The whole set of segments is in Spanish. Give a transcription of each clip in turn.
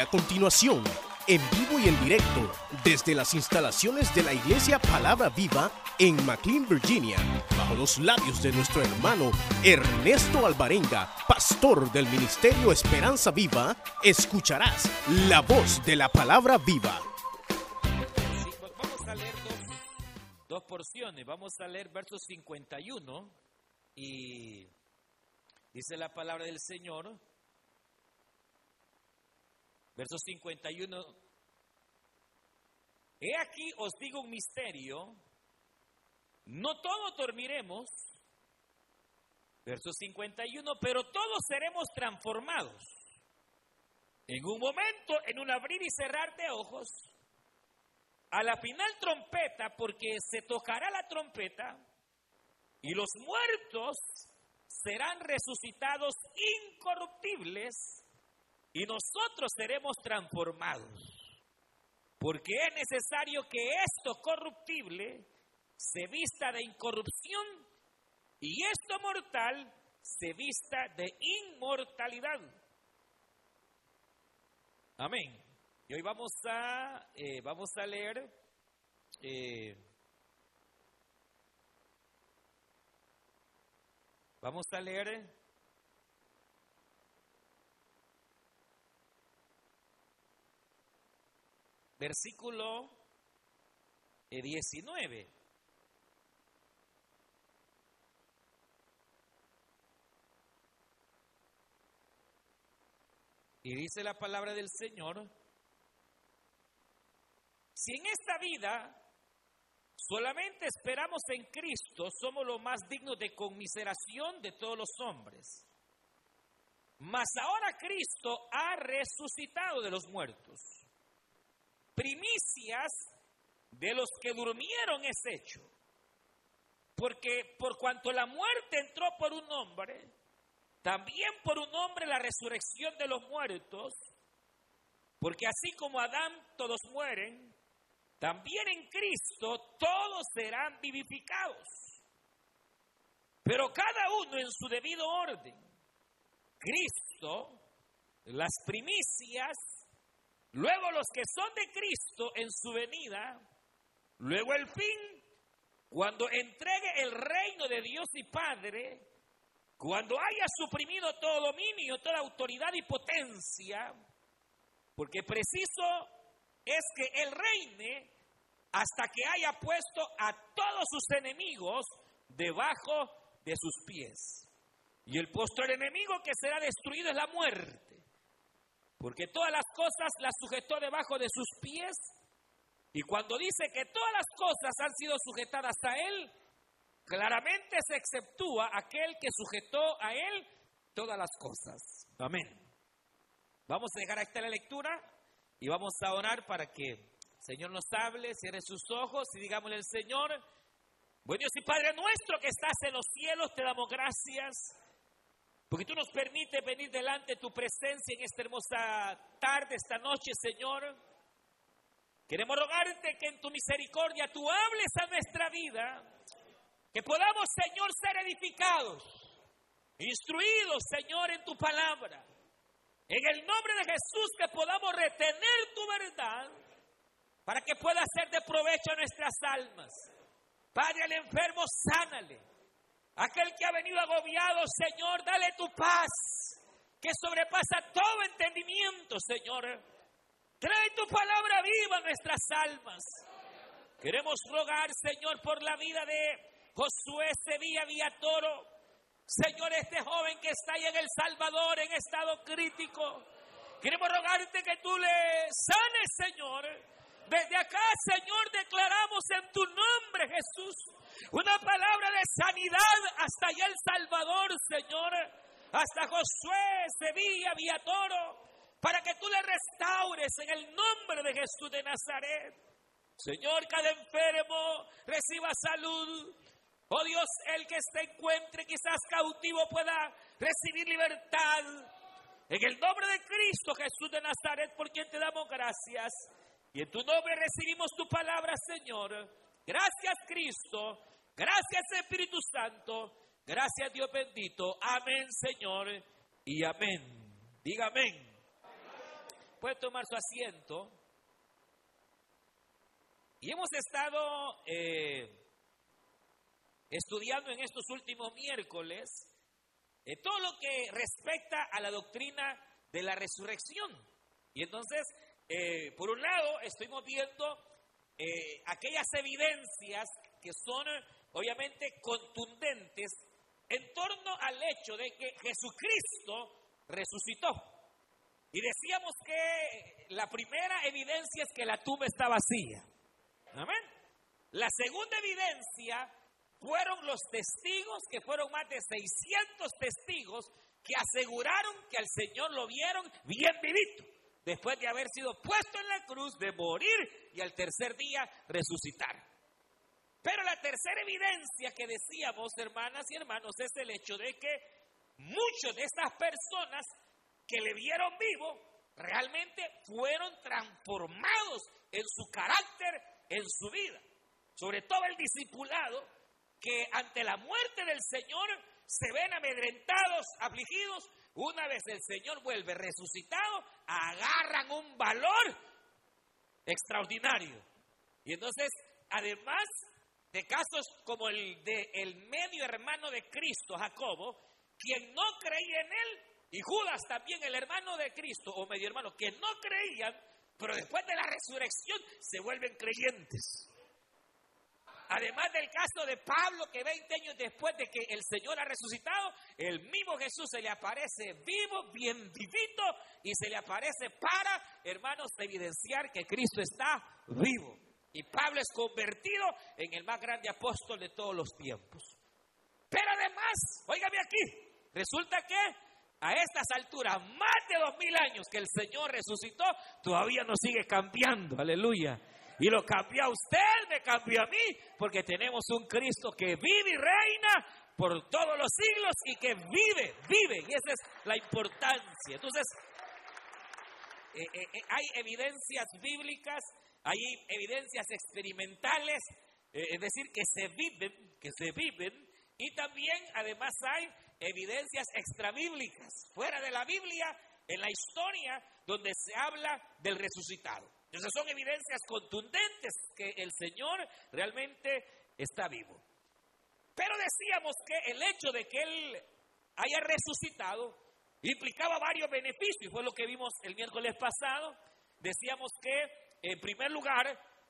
A continuación, en vivo y en directo, desde las instalaciones de la Iglesia Palabra Viva en McLean, Virginia, bajo los labios de nuestro hermano Ernesto Alvarenga, pastor del Ministerio Esperanza Viva, escucharás la voz de la Palabra Viva. Vamos a leer dos, dos porciones. Vamos a leer versos 51 y dice la palabra del Señor. Verso 51. He aquí os digo un misterio. No todos dormiremos. Verso 51. Pero todos seremos transformados. En un momento, en un abrir y cerrar de ojos a la final trompeta, porque se tocará la trompeta y los muertos serán resucitados incorruptibles y nosotros seremos transformados. Porque es necesario que esto corruptible se vista de incorrupción y esto mortal se vista de inmortalidad. Amén. Y hoy vamos a, eh, vamos a leer eh, vamos a leer versículo eh, 19. Y dice la palabra del Señor, si en esta vida solamente esperamos en Cristo, somos los más dignos de conmiseración de todos los hombres. Mas ahora Cristo ha resucitado de los muertos. Primicias de los que durmieron es hecho. Porque por cuanto la muerte entró por un hombre, también por un hombre la resurrección de los muertos, porque así como Adán todos mueren, también en Cristo todos serán vivificados. Pero cada uno en su debido orden. Cristo, las primicias, luego los que son de Cristo en su venida, luego el fin, cuando entregue el reino de Dios y Padre, cuando haya suprimido todo dominio, toda autoridad y potencia, porque preciso es que Él reine hasta que haya puesto a todos sus enemigos debajo de sus pies. Y el postor enemigo que será destruido es la muerte, porque todas las cosas las sujetó debajo de sus pies. Y cuando dice que todas las cosas han sido sujetadas a Él, claramente se exceptúa aquel que sujetó a Él todas las cosas. Amén. Vamos a dejar esta la lectura y vamos a orar para que el Señor nos hable, cierre sus ojos y digámosle al Señor, buen Dios y Padre nuestro que estás en los cielos, te damos gracias. Porque tú nos permites venir delante de tu presencia en esta hermosa tarde, esta noche, Señor. Queremos rogarte que en tu misericordia tú hables a nuestra vida, que podamos, Señor, ser edificados, instruidos, Señor, en tu palabra. En el nombre de Jesús, que podamos retener tu verdad para que pueda ser de provecho a nuestras almas. Padre, al enfermo, sánale. Aquel que ha venido agobiado, Señor, dale tu paz, que sobrepasa todo entendimiento, Señor. Trae tu palabra viva a nuestras almas. Queremos rogar, Señor, por la vida de Josué Sevilla Villatoro. Señor, este joven que está ahí en El Salvador en estado crítico. Queremos rogarte que tú le sanes, Señor. Desde acá, Señor, declaramos en tu nombre, Jesús, una palabra de sanidad hasta allá El Salvador, Señor. Hasta Josué Sevilla Villatoro para que tú le restaures en el nombre de Jesús de Nazaret. Señor, cada enfermo reciba salud. Oh Dios, el que se encuentre quizás cautivo pueda recibir libertad. En el nombre de Cristo Jesús de Nazaret, por quien te damos gracias. Y en tu nombre recibimos tu palabra, Señor. Gracias, Cristo. Gracias, Espíritu Santo. Gracias, Dios bendito. Amén, Señor. Y amén. Diga amén. puede tomar su asiento. Y hemos estado eh, estudiando en estos últimos miércoles eh, todo lo que respecta a la doctrina de la resurrección. Y entonces, eh, por un lado, estuvimos viendo aquellas evidencias que son obviamente contundentes en torno al hecho de que Jesucristo resucitó. Y decíamos que la primera evidencia es que la tumba está vacía. Amén. La segunda evidencia fueron los testigos, que fueron más de 600 testigos que aseguraron que al Señor lo vieron bien vivito, después de haber sido puesto en la cruz, de morir y al tercer día resucitar. Pero la tercera evidencia que decíamos, hermanas y hermanos, es el hecho de que muchos de estas personas que le vieron vivo realmente fueron transformados en su carácter en su vida. Sobre todo el discipulado que ante la muerte del Señor se ven amedrentados, afligidos. Una vez el Señor vuelve resucitado, agarran un valor extraordinario. Y entonces, además de casos como el de el medio hermano de Cristo, Jacobo, quien no creía en él, y Judas también, el hermano de Cristo, o medio hermano, que no creían, pero después de la resurrección se vuelven creyentes. Además del caso de Pablo, que 20 años después de que el Señor ha resucitado, el mismo Jesús se le aparece vivo, bien vivito, y se le aparece para, hermanos, evidenciar que Cristo está vivo. Y Pablo es convertido en el más grande apóstol de todos los tiempos. Pero además, óigame aquí, resulta que a estas alturas, más de dos mil años que el Señor resucitó, todavía nos sigue cambiando, aleluya. Y lo cambió a usted, me cambió a mí, porque tenemos un Cristo que vive y reina por todos los siglos y que vive, vive. Y esa es la importancia. Entonces, eh, eh, eh, hay evidencias bíblicas, hay evidencias experimentales, es decir, que se viven, que se viven, y también además hay evidencias extrabíblicas, fuera de la Biblia, en la historia donde se habla del resucitado. Entonces son evidencias contundentes que el Señor realmente está vivo. Pero decíamos que el hecho de que Él haya resucitado implicaba varios beneficios, fue lo que vimos el miércoles pasado. Decíamos que, en primer lugar,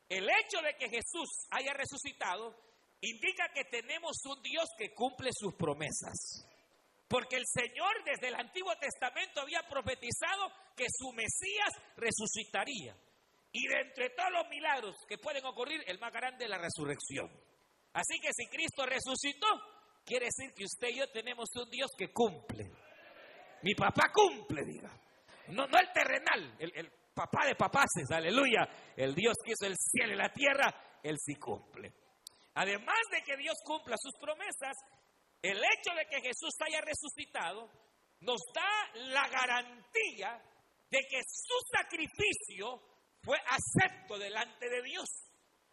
el hecho de que Jesús haya resucitado indica que tenemos un Dios que cumple sus promesas. Porque el Señor desde el Antiguo Testamento había profetizado que su Mesías resucitaría. Y de entre todos los milagros que pueden ocurrir, el más grande es la resurrección. Así que si Cristo resucitó, quiere decir que usted y yo tenemos un Dios que cumple. Mi papá cumple, diga. No, no el terrenal, el, papá de papaces, aleluya. El Dios que hizo el cielo y la tierra, Él sí cumple. Además de que Dios cumpla sus promesas, el hecho de que Jesús haya resucitado nos da la garantía de que su sacrificio fue acepto delante de Dios.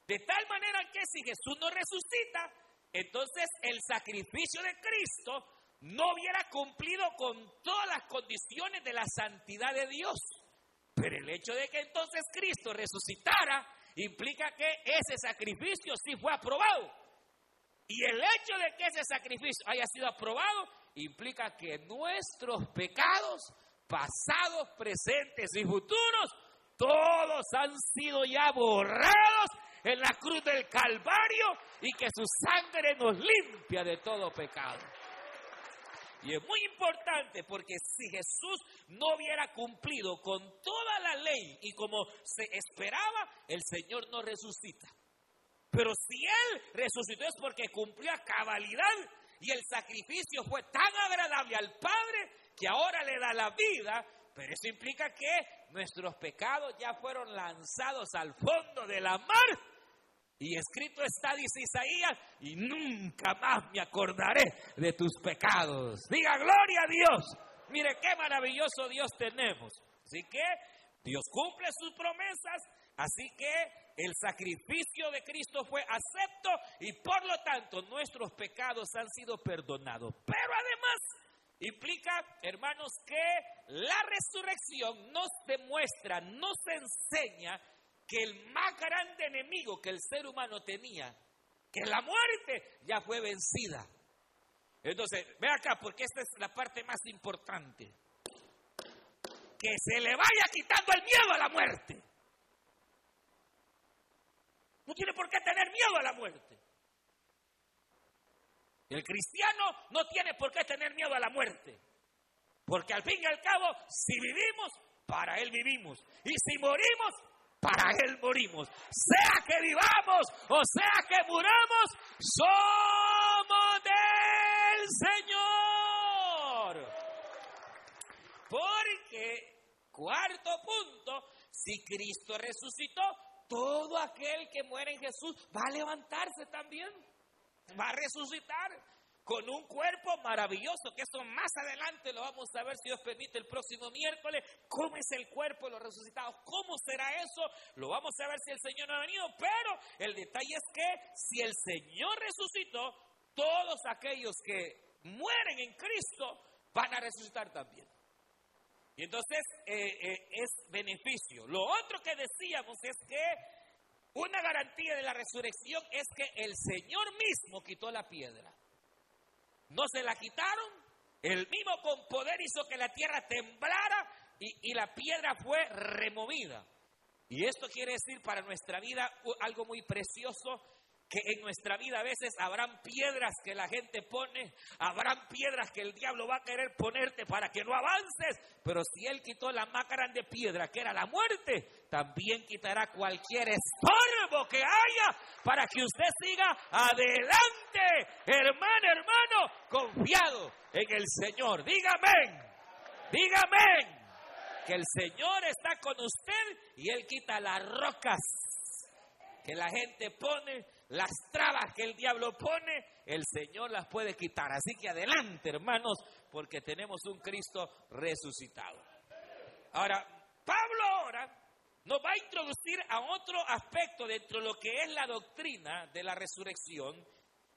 De tal manera que si Jesús no resucita, entonces el sacrificio de Cristo no hubiera cumplido con todas las condiciones de la santidad de Dios. Pero el hecho de que entonces Cristo resucitara implica que ese sacrificio sí fue aprobado. Y el hecho de que ese sacrificio haya sido aprobado implica que nuestros pecados, pasados, presentes y futuros, todos han sido ya borrados en la cruz del Calvario y que su sangre nos limpia de todo pecado. Y es muy importante porque si Jesús no hubiera cumplido con toda la ley y como se esperaba, el Señor no resucita. Pero si Él resucitó es porque cumplió a cabalidad y el sacrificio fue tan agradable al Padre que ahora le da la vida. Pero eso implica que nuestros pecados ya fueron lanzados al fondo de la mar. Y escrito está, dice Isaías, y nunca más me acordaré de tus pecados. Diga gloria a Dios. Mire qué maravilloso Dios tenemos. Así que Dios cumple sus promesas, así que el sacrificio de Cristo fue acepto y por lo tanto nuestros pecados han sido perdonados. Pero además, implica, hermanos, que la resurrección nos demuestra, nos enseña que el más grande enemigo que el ser humano tenía, que la muerte, ya fue vencida. Entonces, ve acá, porque esta es la parte más importante. Que se le vaya quitando el miedo a la muerte. No tiene por qué tener miedo a la muerte. El cristiano no tiene por qué tener miedo a la muerte. Porque al fin y al cabo, si vivimos, para Él vivimos. Y si morimos, para Él morimos. Sea que vivamos o sea que muramos, somos del Señor. Porque, cuarto punto, si Cristo resucitó, todo aquel que muere en Jesús va a levantarse también, va a resucitar con un cuerpo maravilloso, que eso más adelante lo vamos a ver si Dios permite el próximo miércoles, cómo es el cuerpo de los resucitados, cómo será eso, lo vamos a ver si el Señor no ha venido, pero el detalle es que si el Señor resucitó, todos aquellos que mueren en Cristo van a resucitar también. Y entonces eh, eh, es beneficio. Lo otro que decíamos es que una garantía de la resurrección es que el Señor mismo quitó la piedra. No se la quitaron, el mismo con poder hizo que la tierra temblara y, la piedra fue removida. Y esto quiere decir para nuestra vida algo muy precioso que en nuestra vida a veces habrán piedras que la gente pone, habrán piedras que el diablo va a querer ponerte para que no avances, pero si él quitó la más grande piedra que era la muerte, también quitará cualquier estorbo que haya para que usted siga adelante, hermano, hermano, confiado en el Señor. Dígame, dígame que el Señor está con usted y Él quita las rocas que la gente pone las trabas que el diablo pone, el Señor las puede quitar. Así que adelante, hermanos, porque tenemos un Cristo resucitado. Ahora, Pablo ahora nos va a introducir a otro aspecto dentro de lo que es la doctrina de la resurrección.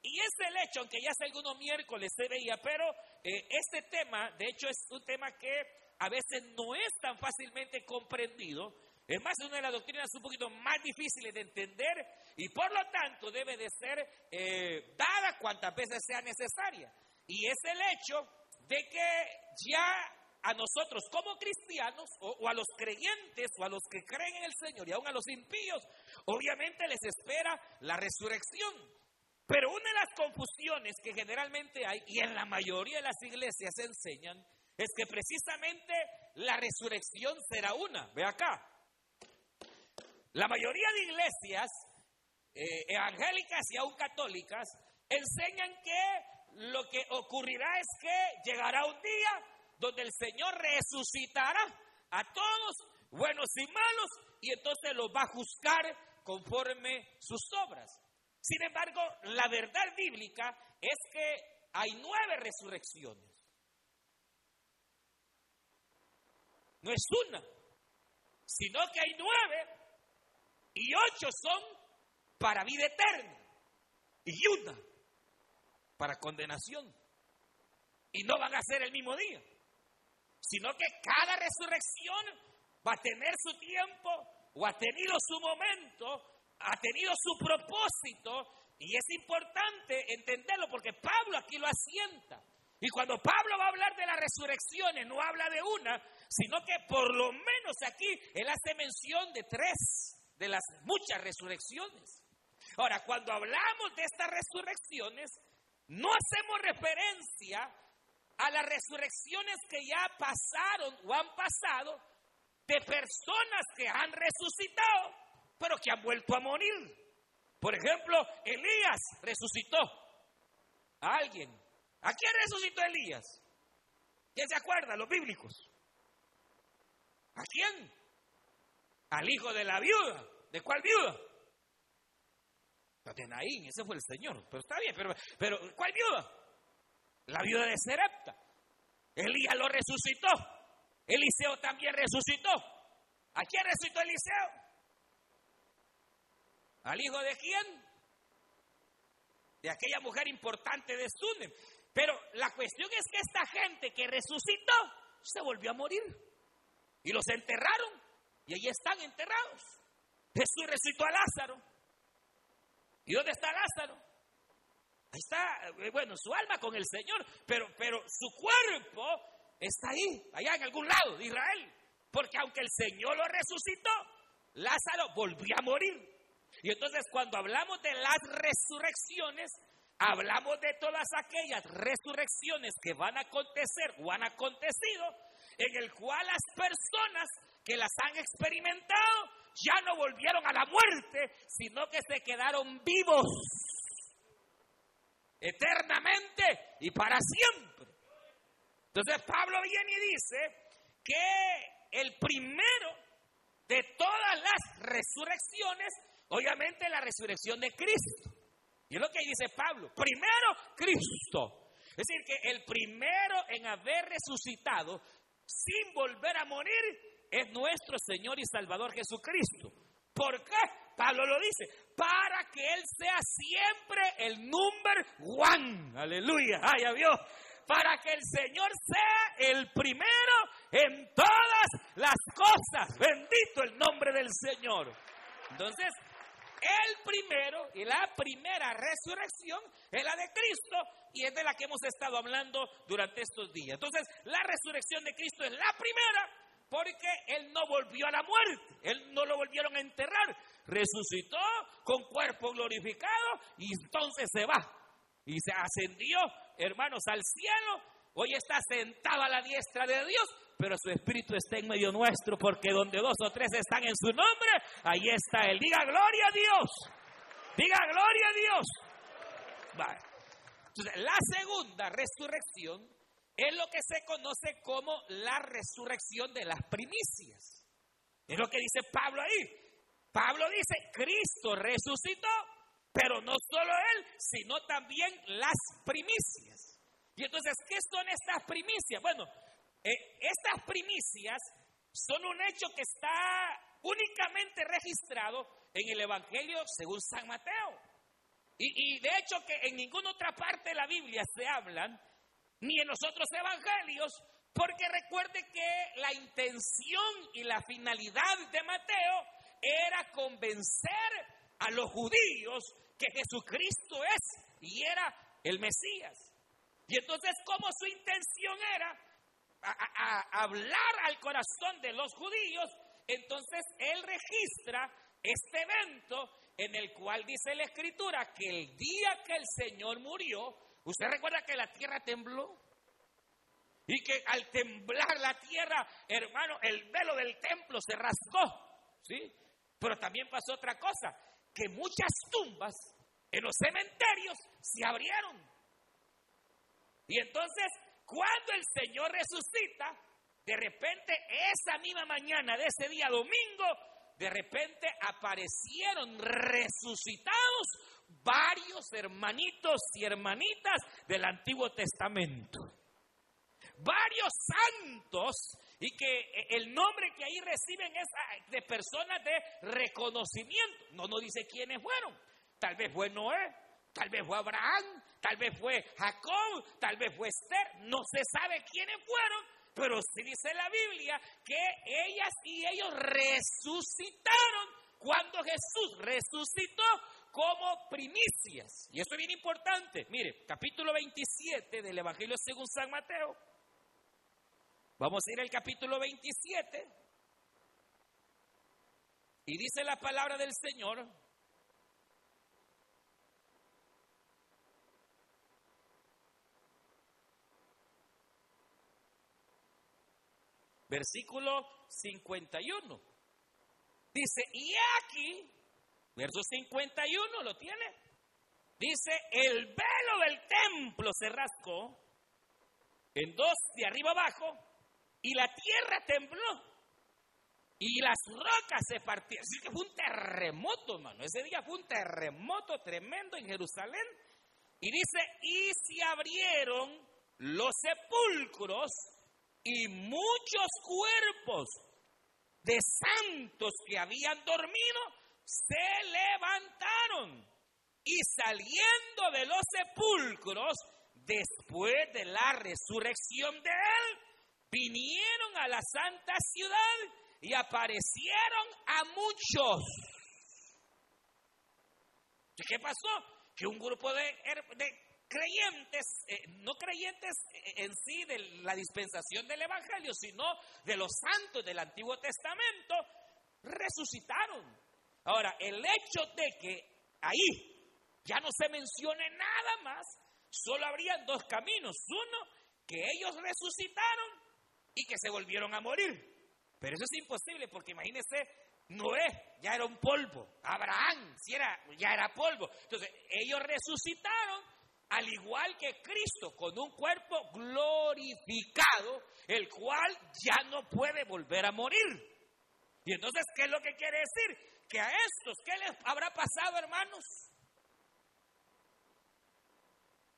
Y es el hecho, aunque ya hace algunos miércoles se veía, pero eh, este tema, de hecho, es un tema que a veces no es tan fácilmente comprendido es más, es una de las doctrinas un poquito más difíciles de entender y por lo tanto debe de ser eh, dada cuantas veces sea necesaria. Y es el hecho de que ya a nosotros como cristianos o, a los creyentes o a los que creen en el Señor y aún a los impíos, obviamente les espera la resurrección. Pero una de las confusiones que generalmente hay y en la mayoría de las iglesias se enseñan es que precisamente la resurrección será una. Ve acá, la mayoría de iglesias eh, evangélicas y aún católicas enseñan que lo que ocurrirá es que llegará un día donde el Señor resucitará a todos, buenos y malos, y entonces los va a juzgar conforme sus obras. Sin embargo, la verdad bíblica es que hay nueve resurrecciones. No es una, sino que hay nueve y ocho son para vida eterna y una para condenación. Y no van a ser el mismo día, sino que cada resurrección va a tener su tiempo o ha tenido su momento, ha tenido su propósito y es importante entenderlo porque Pablo aquí lo asienta. Y cuando Pablo va a hablar de las resurrecciones, no habla de una, sino que por lo menos aquí él hace mención de tres de las muchas resurrecciones. Ahora, cuando hablamos de estas resurrecciones, no hacemos referencia a las resurrecciones que ya pasaron o han pasado de personas que han resucitado, pero que han vuelto a morir. Por ejemplo, Elías resucitó a alguien. ¿A quién resucitó Elías? ¿Quién se acuerda? Los bíblicos. ¿A quién? Al hijo de la viuda. ¿De cuál viuda? De Naín, ese fue el Señor. Pero está bien, pero, pero ¿cuál viuda? La viuda de Serepta. Elías lo resucitó. Eliseo también resucitó. ¿A quién resucitó Eliseo? ¿Al hijo de quién? De aquella mujer importante de Sunem. Pero la cuestión es que esta gente que resucitó se volvió a morir. Y los enterraron. Y ahí están enterrados. Jesús resucitó a Lázaro. ¿Y dónde está Lázaro? Ahí está, eh, bueno, su alma con el Señor, pero, pero su cuerpo está ahí, allá en algún lado de Israel. Porque aunque el Señor lo resucitó, Lázaro volvió a morir. Y entonces cuando hablamos de las resurrecciones, hablamos de todas aquellas resurrecciones que van a acontecer o han acontecido, en el cual las personas que las han experimentado ya no volvieron a la muerte, sino que se quedaron vivos eternamente y para siempre. Entonces Pablo viene y dice que el primero de todas las resurrecciones, obviamente la resurrección de Cristo. Y es lo que dice Pablo. Primero, Cristo. Es decir, que el primero en haber resucitado sin volver a morir es nuestro Señor y Salvador Jesucristo. ¿Por qué? Pablo lo dice, para que Él sea siempre el number one. Aleluya, ay, Dios. Para que el Señor sea el primero en todas las cosas. Bendito el nombre del Señor. Entonces, el primero y la primera resurrección es la de Cristo y es de la que hemos estado hablando durante estos días. Entonces, la resurrección de Cristo es la primera porque Él no volvió a la muerte, Él no lo volvieron a enterrar, resucitó con cuerpo glorificado y entonces se va. Y se ascendió, hermanos, al cielo. Hoy está sentado a la diestra de Dios, pero su espíritu está en medio nuestro, porque donde dos o tres están en su nombre, ahí está Él. Diga gloria a Dios. Diga gloria a Dios. Entonces, la segunda resurrección es lo que se conoce como la resurrección de las primicias. Es lo que dice Pablo ahí. Pablo dice, Cristo resucitó, pero no solo Él, sino también las primicias. Y entonces, ¿qué son estas primicias? Bueno, eh, estas primicias son un hecho que está únicamente registrado en el Evangelio según San Mateo. Y, y, de hecho que en ninguna otra parte de la Biblia se hablan, ni en los otros evangelios, porque recuerde que la intención y la finalidad de Mateo era convencer a los judíos que Jesucristo es y era el Mesías. Y entonces, como su intención era hablar al corazón de los judíos, entonces él registra este evento en el cual dice la escritura que el día que el Señor murió, usted recuerda que la tierra tembló. Y que al temblar la tierra, hermano, el velo del templo se rasgó. ¿Sí? Pero también pasó otra cosa, que muchas tumbas en los cementerios se abrieron. Y entonces, cuando el Señor resucita, de repente esa misma mañana de ese día domingo, de repente aparecieron resucitados varios hermanitos y hermanitas del Antiguo Testamento. Varios santos y que el nombre que ahí reciben es ah, de personas de reconocimiento. No nos dice quiénes fueron. Tal vez fue Noé, tal vez fue Abraham, tal vez fue Jacob, tal vez fue Esther. No se sabe quiénes fueron, pero sí dice la Biblia que ellas y ellos resucitaron cuando Jesús resucitó como primicias. Y eso es bien importante. Mire, capítulo 27 del Evangelio según San Mateo. Vamos a ir al capítulo 27. Y dice la palabra del Señor. Versículo 51. Dice, y aquí, verso 51, ¿lo tiene? Dice, el velo del templo se rascó en dos de arriba abajo y la tierra tembló y las rocas se partieron. Así que fue un terremoto, hermano. Ese día fue un terremoto tremendo en Jerusalén. Y dice, y se abrieron los sepulcros y muchos cuerpos de santos que habían dormido se levantaron y saliendo de los sepulcros después de la resurrección de él, vinieron a la santa ciudad y aparecieron a muchos. ¿Qué pasó? Que un grupo de, creyentes, eh, no creyentes en sí de la dispensación del Evangelio, sino de los santos del Antiguo Testamento, resucitaron. Ahora, el hecho de que ahí ya no se mencione nada más, solo habría dos caminos. Uno, que ellos resucitaron y que se volvieron a morir. Pero eso es imposible porque imagínense, Noé ya era un polvo, Abraham era, ya era polvo. Entonces, ellos resucitaron al igual que Cristo, con un cuerpo glorificado, el cual ya no puede volver a morir. Y entonces, ¿qué es lo que quiere decir? Que a estos, ¿qué les habrá pasado, hermanos?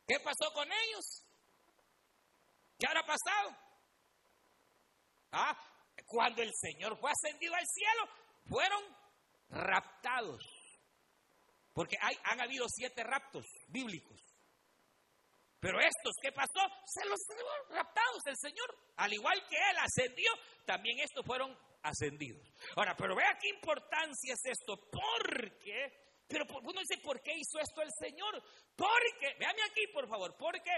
¿Qué pasó con ellos? ¿Qué habrá pasado? Ah, cuando el Señor fue ascendido al cielo, fueron raptados. Porque hay, han habido siete raptos bíblicos. Pero estos, ¿qué pasó? Se los llevó raptados el Señor. Al igual que Él ascendió, también estos fueron ascendidos. Ahora, pero vea qué importancia es esto. Porque, pero uno dice, ¿por qué hizo esto el Señor? Porque, véame aquí por favor, porque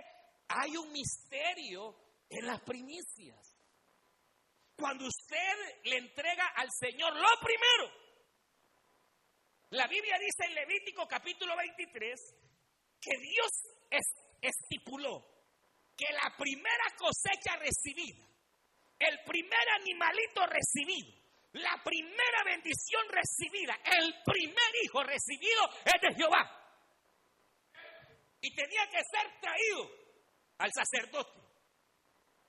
hay un misterio en las primicias. Cuando usted le entrega al Señor lo primero, la Biblia dice en Levítico capítulo 23 que Dios estipuló que la primera cosecha recibida, el primer animalito recibido, la primera bendición recibida, el primer hijo recibido es de Jehová. Y tenía que ser traído al sacerdote.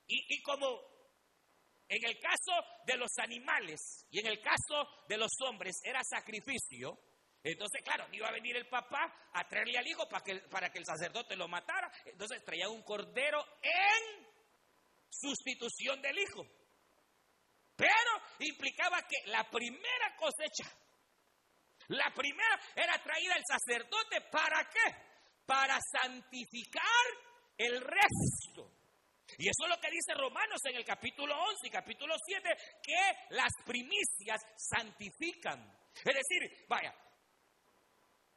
Y, y como en el caso de los animales y en el caso de los hombres era sacrificio, entonces, claro, iba a venir el papá a traerle al hijo para que, para que el sacerdote lo matara. Entonces traía un cordero en sustitución del hijo. Pero implicaba que la primera cosecha, la primera era traída al sacerdote. ¿Para qué? Para santificar el resto. Y eso es lo que dice Romanos en el capítulo 11 y capítulo 7, que las primicias santifican. Es decir, vaya,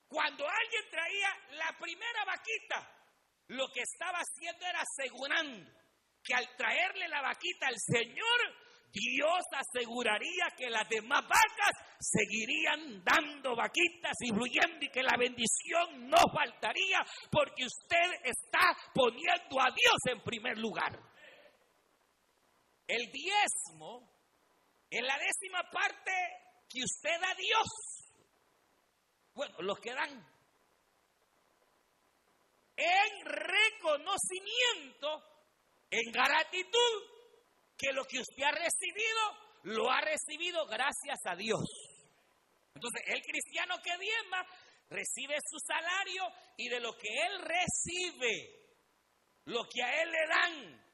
cuando alguien traía la primera vaquita, lo que estaba haciendo era asegurando que al traerle la vaquita al Señor, Dios aseguraría que las demás vacas seguirían dando vaquitas y fluyendo y que la bendición no faltaría porque usted está poniendo a Dios en primer lugar. El diezmo es la décima parte que usted da a Dios. Bueno, los que dan en reconocimiento, en gratitud, que lo que usted ha recibido, lo ha recibido gracias a Dios. Entonces, el cristiano que diezma recibe su salario y de lo que él recibe, lo que a él le dan,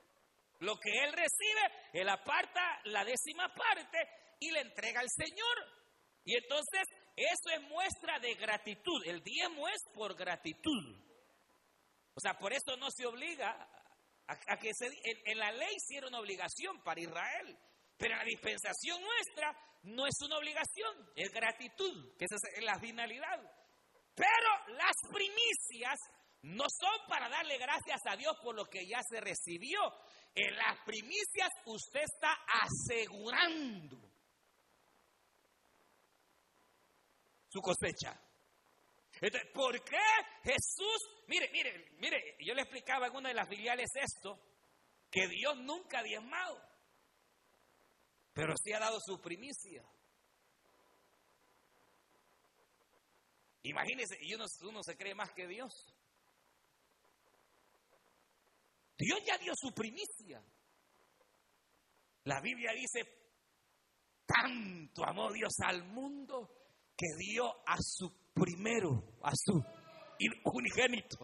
lo que él recibe, él aparta la décima parte y le entrega al Señor. Y entonces eso es muestra de gratitud. El diezmo es por gratitud. O sea, por eso no se obliga a, que en, la ley sí era una obligación para Israel. Pero la dispensación nuestra no es una obligación, es gratitud, que esa es la finalidad. Pero las primicias no son para darle gracias a Dios por lo que ya se recibió. En las primicias usted está asegurando su cosecha. Entonces, ¿por qué Jesús? Mire, mire, mire, yo le explicaba en una de las filiales esto, que Dios nunca ha diezmado, pero sí ha dado su primicia. Imagínense, y uno, uno se cree más que Dios. Dios ya dio su primicia. La Biblia dice, tanto amó Dios al mundo que dio a su primero, a su unigénito,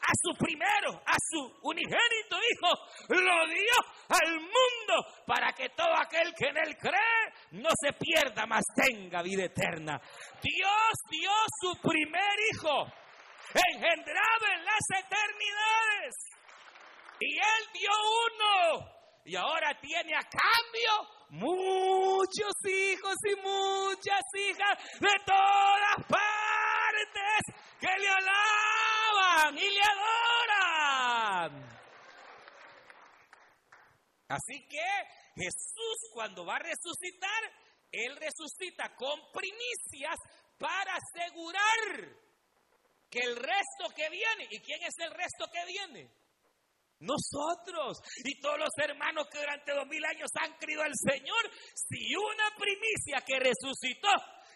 a su primero, a su unigénito hijo, lo dio al mundo para que todo aquel que en él cree no se pierda, mas tenga vida eterna. Dios dio su primer hijo, engendrado en las eternidades. Y él dio uno. Y ahora tiene a cambio muchos hijos y muchas hijas de todas partes que le alaban y le adoran. Así que Jesús cuando va a resucitar, Él resucita con primicias para asegurar que el resto que viene, ¿y quién es el resto que viene? Nosotros y todos los hermanos que durante dos mil años han creído al Señor, si una primicia que resucitó,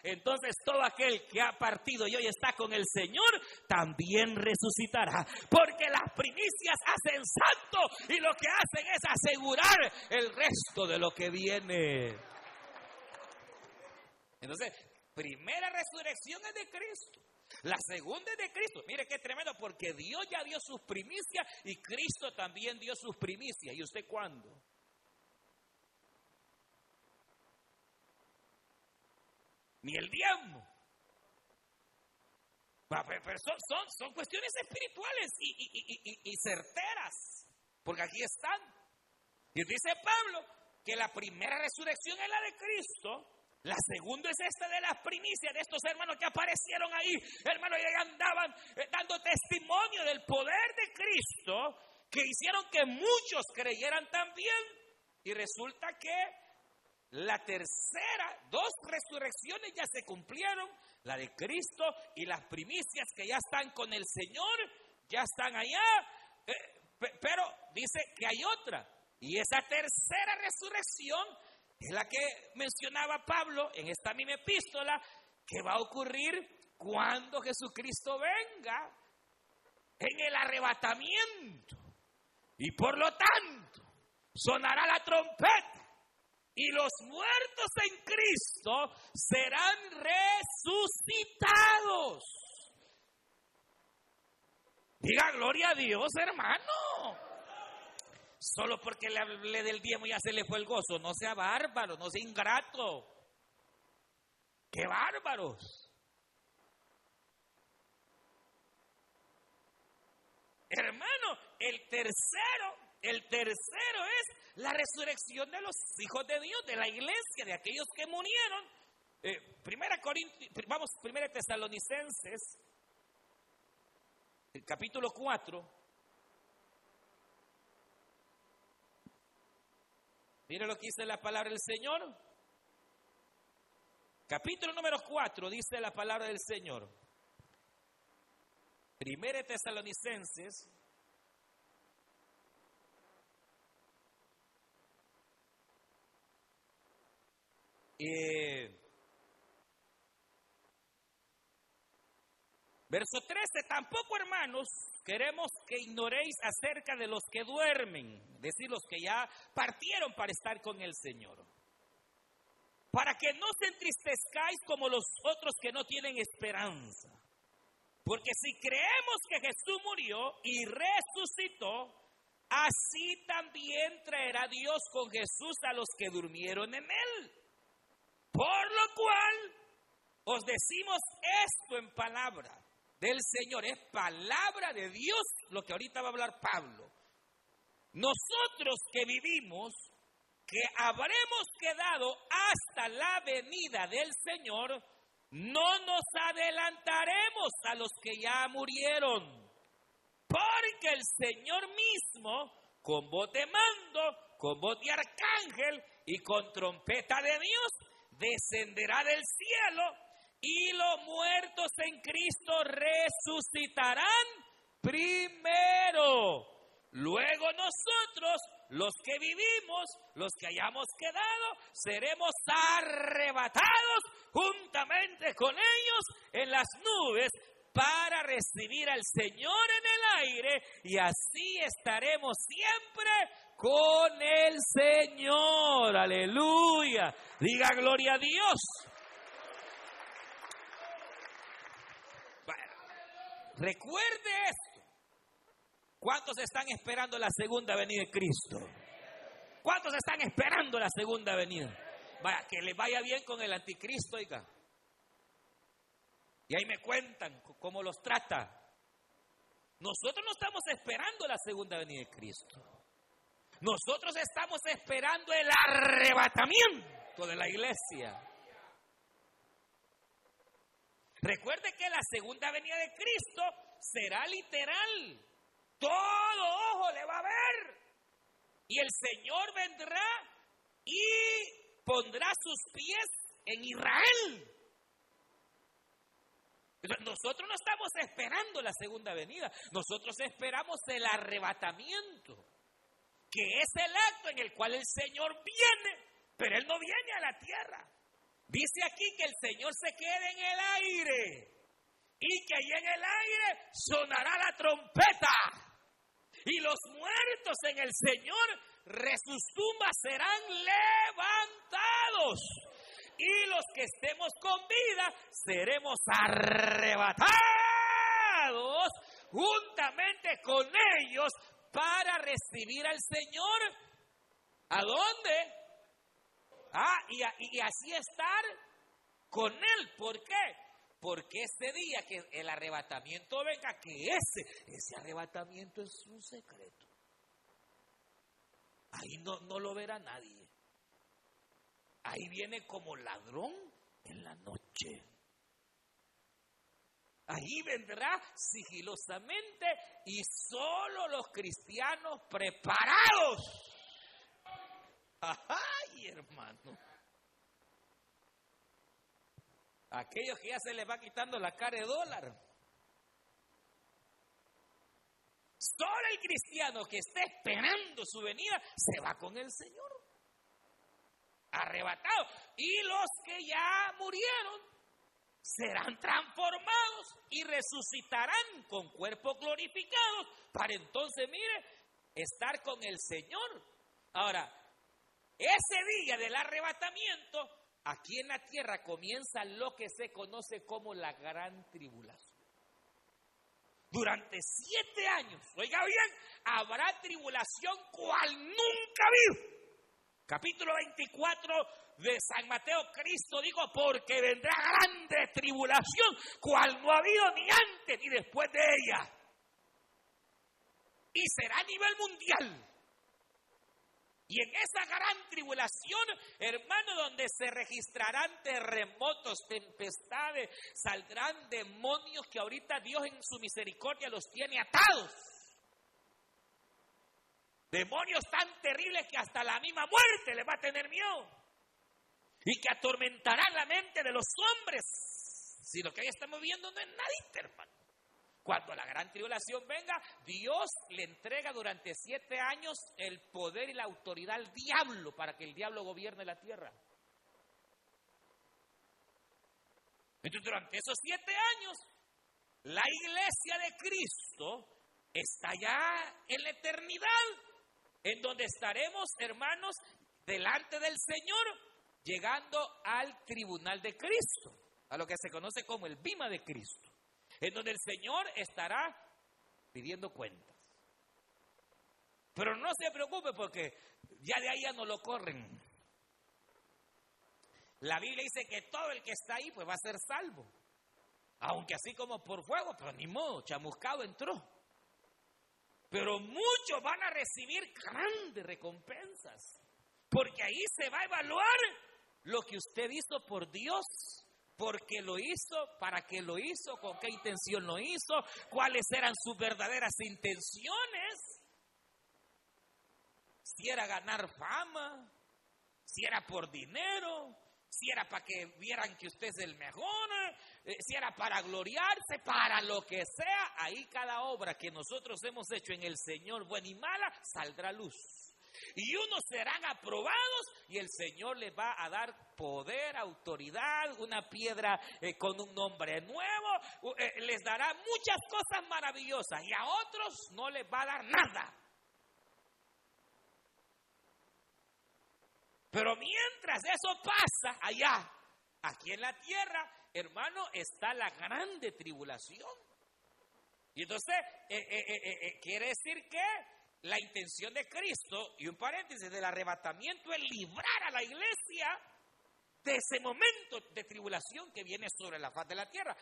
entonces todo aquel que ha partido y hoy está con el Señor también resucitará. Porque las primicias hacen santo y lo que hacen es asegurar el resto de lo que viene. Entonces, primera resurrección es de Cristo. La segunda es de Cristo. Mire qué tremendo, porque Dios ya dio sus primicias y Cristo también dio sus primicias. ¿Y usted cuándo? Ni el diezmo. Pero son, son, cuestiones espirituales y certeras, porque aquí están. Y dice Pablo que la primera resurrección es la de Cristo la segunda es esta de las primicias de estos hermanos que aparecieron ahí. Hermanos, y andaban eh, dando testimonio del poder de Cristo que hicieron que muchos creyeran también. Y resulta que la tercera, dos resurrecciones ya se cumplieron, la de Cristo y las primicias que ya están con el Señor, ya están allá. Eh, pero dice que hay otra. Y esa tercera resurrección es la que mencionaba Pablo en esta misma epístola, que va a ocurrir cuando Jesucristo venga en el arrebatamiento. Y por lo tanto, sonará la trompeta y los muertos en Cristo serán resucitados. Diga gloria a Dios, hermano. Solo porque le hablé del diezmo ya se le fue el gozo. No sea bárbaro, no sea ingrato. ¡Qué bárbaros! Hermano, el tercero, el tercero es la resurrección de los hijos de Dios, de la iglesia, de aquellos que murieron. Eh, primera Corintios, vamos, primera Tesalonicenses, capítulo 4. Mire lo que dice la palabra del Señor. Capítulo número 4 dice la palabra del Señor. Primera Tesalonicenses. Eh, verso 13, tampoco hermanos Queremos que ignoréis acerca de los que duermen, es decir, los que ya partieron para estar con el Señor. Para que no se entristezcáis como los otros que no tienen esperanza. Porque si creemos que Jesús murió y resucitó, así también traerá Dios con Jesús a los que durmieron en él. Por lo cual os decimos esto en palabra del Señor, es palabra de Dios lo que ahorita va a hablar Pablo. Nosotros que vivimos, que habremos quedado hasta la venida del Señor, no nos adelantaremos a los que ya murieron, porque el Señor mismo, con voz de mando, con voz de arcángel y con trompeta de Dios, descenderá del cielo y los muertos en Cristo resucitarán primero. Luego nosotros, los que vivimos, los que hayamos quedado, seremos arrebatados juntamente con ellos en las nubes para recibir al Señor en el aire y así estaremos siempre con el Señor. Aleluya. Diga gloria a Dios. Recuerde esto. ¿Cuántos están esperando la segunda venida de Cristo? ¿Cuántos están esperando la segunda venida? Vaya, que le vaya bien con el anticristo, oiga. Y ahí me cuentan cómo los trata. Nosotros no estamos esperando la segunda venida de Cristo. Nosotros estamos esperando el arrebatamiento de la iglesia. Recuerde que la segunda venida de Cristo será literal. Todo ojo le va a ver. Y el Señor vendrá y pondrá sus pies en Israel. Nosotros no estamos esperando la segunda venida, nosotros esperamos el arrebatamiento, que es el acto en el cual el Señor viene, pero Él no viene a la tierra. Dice aquí que el Señor se quede en el aire y que ahí en el aire sonará la trompeta y los muertos en el Señor resucitan serán levantados y los que estemos con vida seremos arrebatados juntamente con ellos para recibir al Señor. ¿A dónde? Ah, y, así estar con Él. ¿Por qué? Porque ese día que el arrebatamiento venga, que ese, arrebatamiento es un secreto. Ahí no lo verá nadie. Ahí viene como ladrón en la noche. Ahí vendrá sigilosamente y solo los cristianos preparados. Ay, hermano. Aquellos que ya se les va quitando la cara de dólar. Solo el cristiano que esté esperando su venida se va con el Señor arrebatados. Y los que ya murieron serán transformados y resucitarán con cuerpos glorificados para entonces, mire, estar con el Señor. Ahora, ese día del arrebatamiento, aquí en la tierra comienza lo que se conoce como la gran tribulación. Durante siete años, oiga bien, habrá tribulación cual nunca vivo capítulo 24 de San Mateo, Cristo dijo, porque vendrá grande tribulación, cual no ha habido ni antes ni después de ella. Y será a nivel mundial. Y en esa gran tribulación, hermano, donde se registrarán terremotos, tempestades, saldrán demonios que ahorita Dios en su misericordia los tiene atados. Demonios tan terribles que hasta la misma muerte le va a tener miedo. Y que atormentarán la mente de los hombres. Si lo que ahí estamos viendo no es nadie, hermano. Cuando la gran tribulación venga, Dios le entrega durante siete años el poder y la autoridad al diablo para que el diablo gobierne la tierra. Entonces, durante esos siete años, la iglesia de Cristo está ya en la eternidad en donde estaremos, hermanos, delante del Señor, llegando al tribunal de Cristo, a lo que se conoce como el bima de Cristo, en donde el Señor estará pidiendo cuentas. Pero no se preocupe porque ya de ahí ya no lo corren. La Biblia dice que todo el que está ahí pues va a ser salvo. Aunque así como por fuego, pero ni modo, chamuscado entró. Pero muchos van a recibir grandes recompensas. Porque ahí se va a evaluar lo que usted hizo por Dios. Porque lo hizo, para qué lo hizo, con qué intención lo hizo, cuáles eran sus verdaderas intenciones. Si era ganar fama, si era por dinero, si era para que vieran que usted es el mejor, eh, si era para gloriarse, para lo que sea, ahí cada obra que nosotros hemos hecho en el Señor, buena y mala, saldrá luz. Y unos serán aprobados y el Señor les va a dar poder, autoridad, una piedra eh, con un nombre nuevo, eh, les dará muchas cosas maravillosas y a otros no les va a dar nada. Pero mientras eso pasa allá, aquí en la tierra, hermano, está la grande tribulación. Y entonces, eh, quiere decir que la intención de Cristo, y un paréntesis, del arrebatamiento es librar a la iglesia de ese momento de tribulación que viene sobre la faz de la tierra.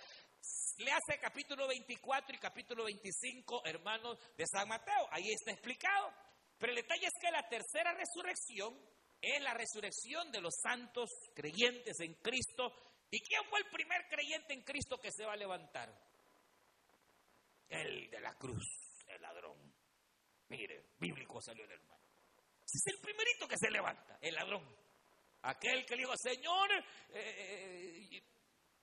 Le hace capítulo 24 y capítulo 25, hermanos de San Mateo. Ahí está explicado. Pero el detalle es que la tercera resurrección es la resurrección de los santos creyentes en Cristo. ¿Y quién fue el primer creyente en Cristo que se va a levantar? El de la cruz, el ladrón. Mire, bíblico salió el hermano. es el primerito que se levanta, el ladrón. Aquel que le dijo, Señor, eh, eh,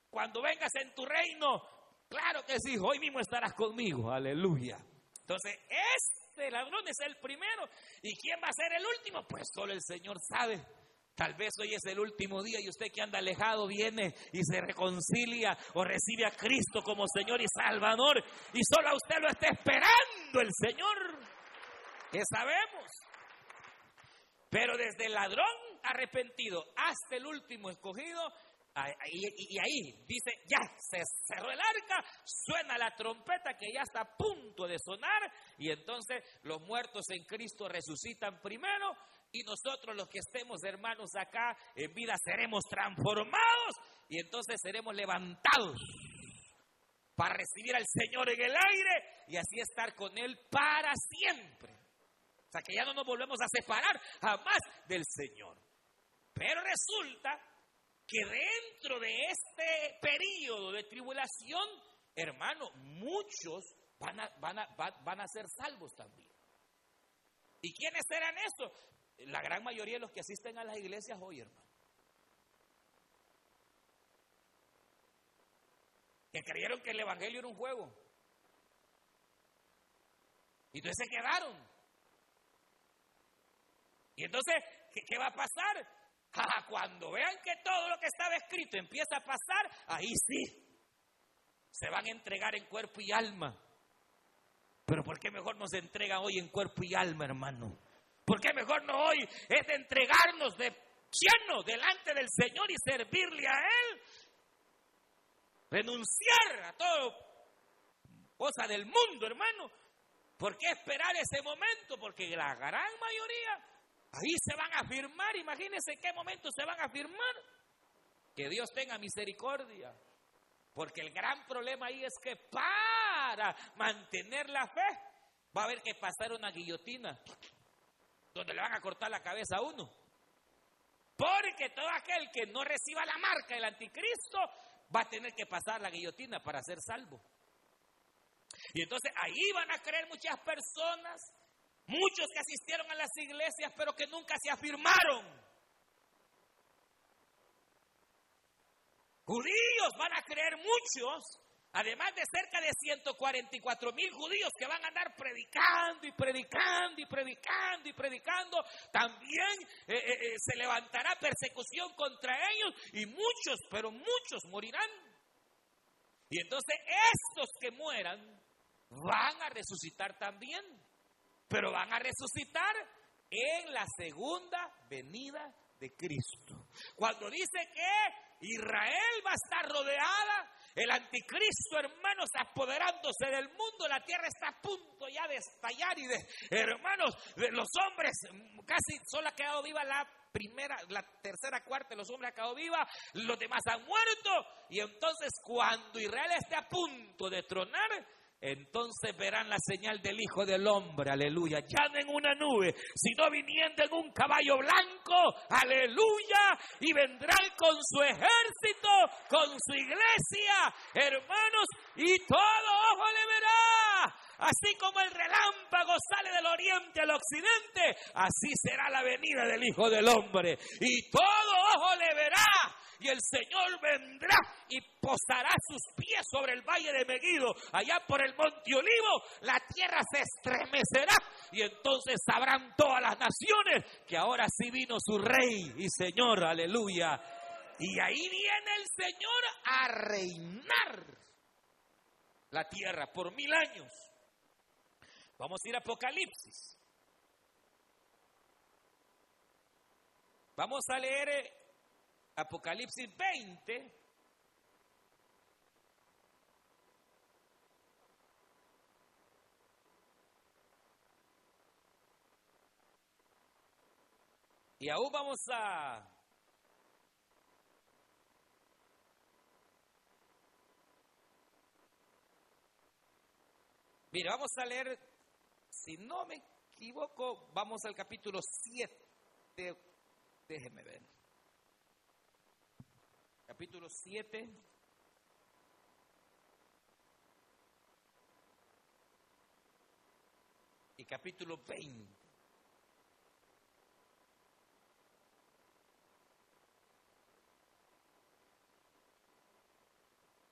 cuando vengas en tu reino, claro que sí, hoy mismo estarás conmigo, aleluya. Entonces, este ladrón es el primero. ¿Y quién va a ser el último? Pues solo el Señor sabe. Tal vez hoy es el último día y usted que anda alejado viene y se reconcilia o recibe a Cristo como Señor y Salvador y solo a usted lo está esperando el Señor. Que sabemos. Pero desde el ladrón arrepentido hasta el último escogido, y, ahí dice, ya se cerró el arca, suena la trompeta que ya está a punto de sonar, y entonces los muertos en Cristo resucitan primero, y nosotros los que estemos hermanos acá en vida seremos transformados, y entonces seremos levantados para recibir al Señor en el aire y así estar con Él para siempre. O sea que ya no nos volvemos a separar jamás del Señor. Pero resulta que dentro de este periodo de tribulación, hermano, muchos van a, van a, van a ser salvos también. ¿Y quiénes serán esos? La gran mayoría de los que asisten a las iglesias hoy, hermano. Que creyeron que el Evangelio era un juego. Y entonces se quedaron. Y entonces, ¿qué, va a pasar? cuando vean que todo lo que estaba escrito empieza a pasar, ahí sí, se van a entregar en cuerpo y alma. Pero ¿por qué mejor nos entregan hoy en cuerpo y alma, hermano? ¿Por qué mejor no hoy es entregarnos de lleno delante del Señor y servirle a Él? Renunciar a todo cosa del mundo, hermano. ¿Por qué esperar ese momento? Porque la gran mayoría Ahí se van a firmar, imagínense en qué momento se van a firmar. Que Dios tenga misericordia. Porque el gran problema ahí es que para mantener la fe va a haber que pasar una guillotina donde le van a cortar la cabeza a uno. Porque todo aquel que no reciba la marca del anticristo va a tener que pasar la guillotina para ser salvo. Y entonces ahí van a creer muchas personas Muchos que asistieron a las iglesias pero que nunca se afirmaron. Judíos van a creer muchos, además de cerca de 144 mil judíos que van a andar predicando y predicando y predicando y predicando. También eh, eh, eh, se levantará persecución contra ellos y muchos, pero muchos morirán. Y entonces estos que mueran van a resucitar también pero van a resucitar en la segunda venida de Cristo. Cuando dice que Israel va a estar rodeada, el anticristo, hermanos, apoderándose del mundo, la tierra está a punto ya de estallar y de, hermanos, de los hombres, casi solo ha quedado viva la primera, la tercera, cuarta, los hombres han quedado viva, los demás han muerto, y entonces cuando Israel esté a punto de tronar, entonces verán la señal del Hijo del Hombre, aleluya, ya no en una nube, sino viniendo en un caballo blanco, aleluya, y vendrán con su ejército, con su iglesia, hermanos, y todo ojo le verá. Así como el relámpago sale del oriente al occidente, así será la venida del Hijo del Hombre. Y todo ojo le verá y el Señor vendrá y posará sus pies sobre el valle de Meguido, allá por el monte Olivo, la tierra se estremecerá y entonces sabrán todas las naciones que ahora sí vino su rey y Señor, aleluya. Y ahí viene el Señor a reinar la tierra por mil años. Vamos a ir a Apocalipsis. Vamos a leer eh, Apocalipsis 20, Y aún vamos a Mira, vamos a leer si no me equivoco, vamos al capítulo 7. Déjeme ver. Capítulo 7. Y capítulo 20.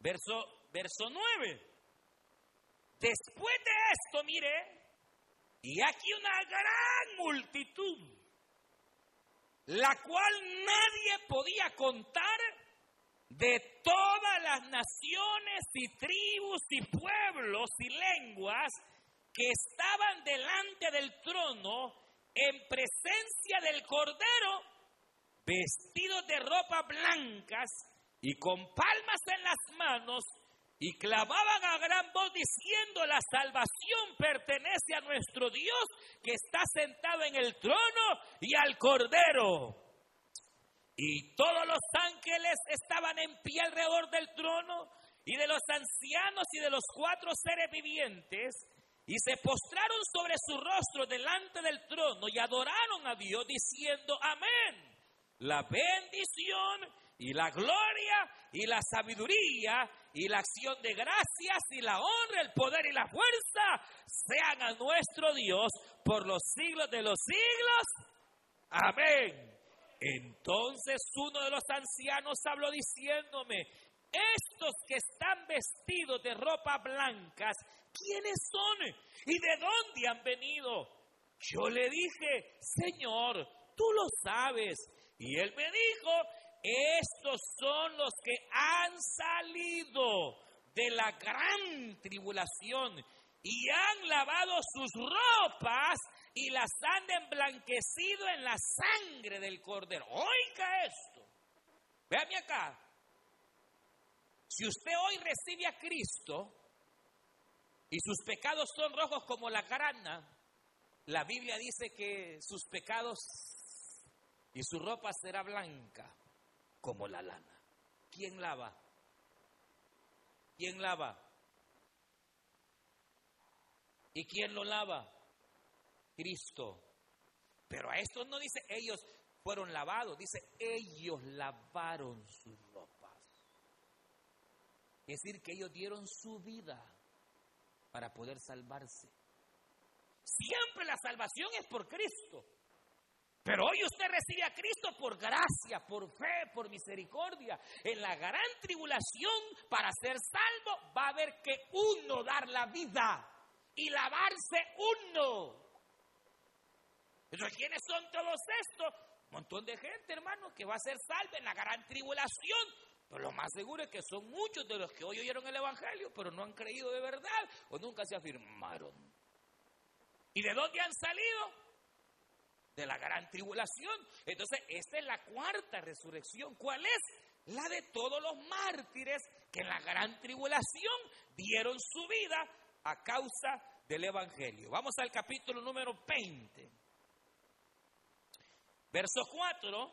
Verso, verso 9. Después de esto, mire, y aquí una gran multitud, la cual nadie podía contar de todas las naciones y tribus y pueblos y lenguas que estaban delante del trono en presencia del Cordero, vestidos de ropas blancas y con palmas en las manos, y clamaban a gran voz diciendo, la salvación pertenece a nuestro Dios que está sentado en el trono y al Cordero. Y todos los ángeles estaban en pie alrededor del trono y de los ancianos y de los cuatro seres vivientes y se postraron sobre su rostro delante del trono y adoraron a Dios diciendo, amén. La bendición y la gloria y la sabiduría y la acción de gracias y la honra, el poder y la fuerza sean a nuestro Dios por los siglos de los siglos. Amén. Entonces uno de los ancianos habló diciéndome, estos que están vestidos de ropa blancas, ¿quiénes son? ¿Y de dónde han venido? Yo le dije, Señor, tú lo sabes. Y él me dijo, estos son los que han salido de la gran tribulación y han lavado sus ropas y las han emblanquecido en la sangre del cordero. Oiga esto. Véame acá. Si usted hoy recibe a Cristo y sus pecados son rojos como la grana, la Biblia dice que sus pecados y su ropa será blanca como la lana. ¿Quién lava? ¿Quién lava? ¿Y quién lo lava? Cristo. Pero a esto no dice ellos fueron lavados, dice ellos lavaron sus ropas. Es decir, que ellos dieron su vida para poder salvarse. Siempre la salvación es por Cristo. Pero hoy usted recibe a Cristo por gracia, por fe, por misericordia. En la gran tribulación, para ser salvo, va a haber que uno dar la vida y lavarse uno. Entonces, ¿quiénes son todos estos? Un montón de gente, hermano, que va a ser salva en la gran tribulación. Pero lo más seguro es que son muchos de los que hoy oyeron el Evangelio, pero no han creído de verdad o nunca se afirmaron. ¿Y de dónde han salido? de la gran tribulación. Entonces, esta es la cuarta resurrección. ¿Cuál es? La de todos los mártires que en la gran tribulación dieron su vida a causa del Evangelio. Vamos al capítulo número 20. Verso 4.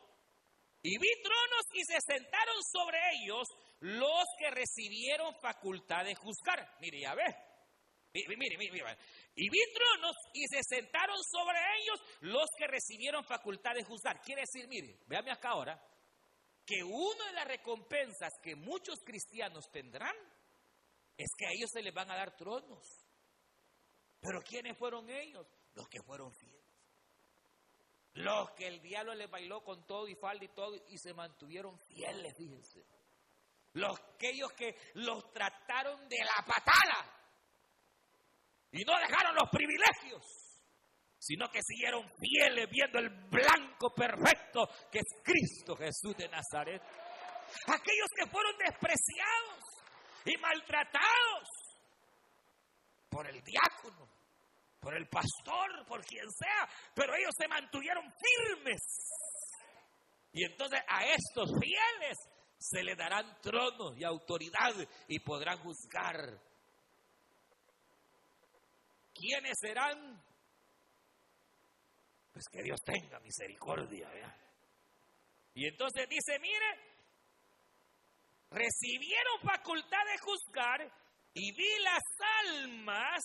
Y vi tronos y se sentaron sobre ellos los que recibieron facultad de juzgar. Mire, ya ve. Mire, mire, mire. Y vi tronos y se sentaron sobre ellos los que recibieron facultad de juzgar. Quiere decir, mire, véame acá ahora, que una de las recompensas que muchos cristianos tendrán es que a ellos se les van a dar tronos. Pero ¿quiénes fueron ellos? Los que fueron fieles. Los que el diablo les bailó con todo y falda y todo y se mantuvieron fieles, fíjense. Los aquellos que los trataron de la patada y no dejaron los privilegios, sino que siguieron fieles viendo el blanco perfecto que es Cristo Jesús de Nazaret. Aquellos que fueron despreciados y maltratados por el diácono, por el pastor, por quien sea, pero ellos se mantuvieron firmes. Y entonces a estos fieles se le darán tronos y autoridad y podrán juzgar ¿Quiénes serán? Pues que Dios tenga misericordia. Y entonces dice, mire, recibieron facultad de juzgar y vi las almas